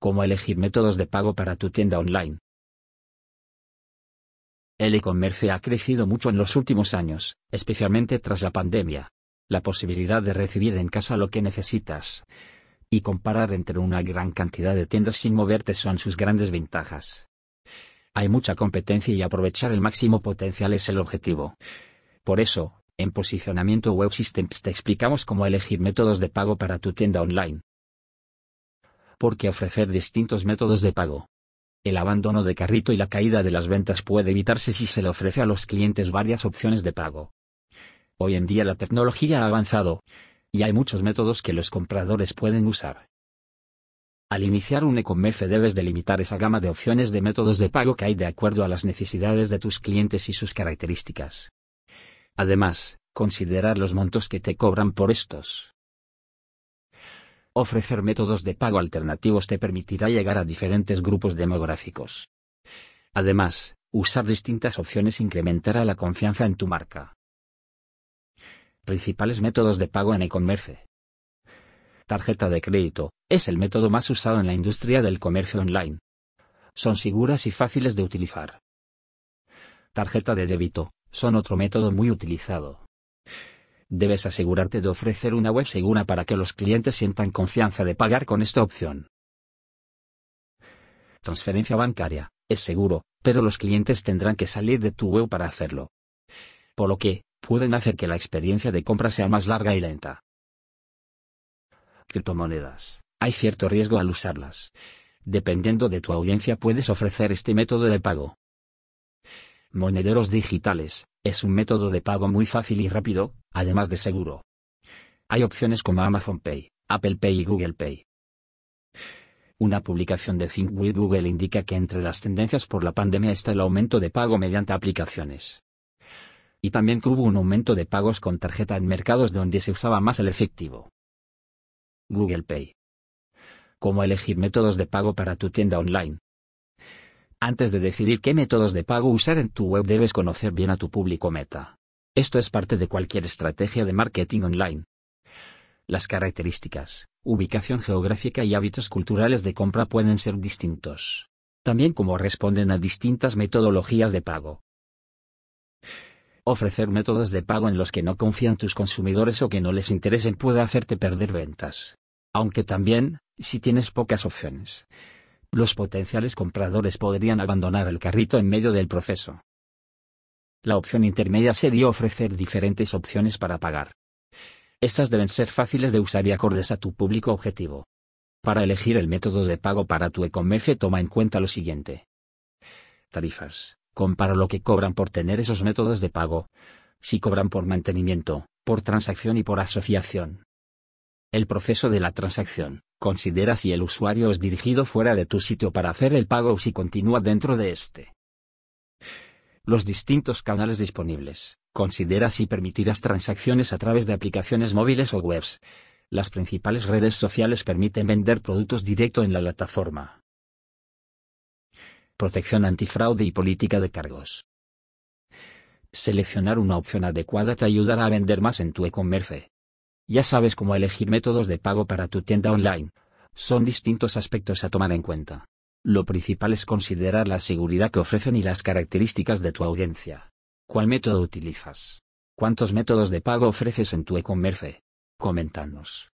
Cómo elegir métodos de pago para tu tienda online. El e-commerce ha crecido mucho en los últimos años, especialmente tras la pandemia. La posibilidad de recibir en casa lo que necesitas y comparar entre una gran cantidad de tiendas sin moverte son sus grandes ventajas. Hay mucha competencia y aprovechar el máximo potencial es el objetivo. Por eso, en Posicionamiento Web Systems te explicamos cómo elegir métodos de pago para tu tienda online. ¿Por qué ofrecer distintos métodos de pago? El abandono de carrito y la caída de las ventas puede evitarse si se le ofrece a los clientes varias opciones de pago. Hoy en día la tecnología ha avanzado, y hay muchos métodos que los compradores pueden usar. Al iniciar un e-commerce debes delimitar esa gama de opciones de métodos de pago que hay de acuerdo a las necesidades de tus clientes y sus características. Además, considerar los montos que te cobran por estos. Ofrecer métodos de pago alternativos te permitirá llegar a diferentes grupos demográficos. Además, usar distintas opciones incrementará la confianza en tu marca. Principales métodos de pago en e-commerce. Tarjeta de crédito, es el método más usado en la industria del comercio online. Son seguras y fáciles de utilizar. Tarjeta de débito, son otro método muy utilizado. Debes asegurarte de ofrecer una web segura para que los clientes sientan confianza de pagar con esta opción. Transferencia bancaria, es seguro, pero los clientes tendrán que salir de tu web para hacerlo. Por lo que, pueden hacer que la experiencia de compra sea más larga y lenta. Criptomonedas. Hay cierto riesgo al usarlas. Dependiendo de tu audiencia puedes ofrecer este método de pago. Monederos digitales, es un método de pago muy fácil y rápido, además de seguro. Hay opciones como Amazon Pay, Apple Pay y Google Pay. Una publicación de Think with Google indica que entre las tendencias por la pandemia está el aumento de pago mediante aplicaciones. Y también que hubo un aumento de pagos con tarjeta en mercados donde se usaba más el efectivo. Google Pay. ¿Cómo elegir métodos de pago para tu tienda online? Antes de decidir qué métodos de pago usar en tu web debes conocer bien a tu público meta. Esto es parte de cualquier estrategia de marketing online. Las características, ubicación geográfica y hábitos culturales de compra pueden ser distintos. También cómo responden a distintas metodologías de pago. Ofrecer métodos de pago en los que no confían tus consumidores o que no les interesen puede hacerte perder ventas. Aunque también, si tienes pocas opciones, los potenciales compradores podrían abandonar el carrito en medio del proceso. La opción intermedia sería ofrecer diferentes opciones para pagar. Estas deben ser fáciles de usar y acordes a tu público objetivo. Para elegir el método de pago para tu e-commerce toma en cuenta lo siguiente. Tarifas. Compara lo que cobran por tener esos métodos de pago. Si cobran por mantenimiento, por transacción y por asociación. El proceso de la transacción. Considera si el usuario es dirigido fuera de tu sitio para hacer el pago o si continúa dentro de este. Los distintos canales disponibles. Considera si permitirás transacciones a través de aplicaciones móviles o webs. Las principales redes sociales permiten vender productos directo en la plataforma. Protección antifraude y política de cargos. Seleccionar una opción adecuada te ayudará a vender más en tu e-commerce. Ya sabes cómo elegir métodos de pago para tu tienda online. Son distintos aspectos a tomar en cuenta. Lo principal es considerar la seguridad que ofrecen y las características de tu audiencia. ¿Cuál método utilizas? ¿Cuántos métodos de pago ofreces en tu e-commerce? Coméntanos.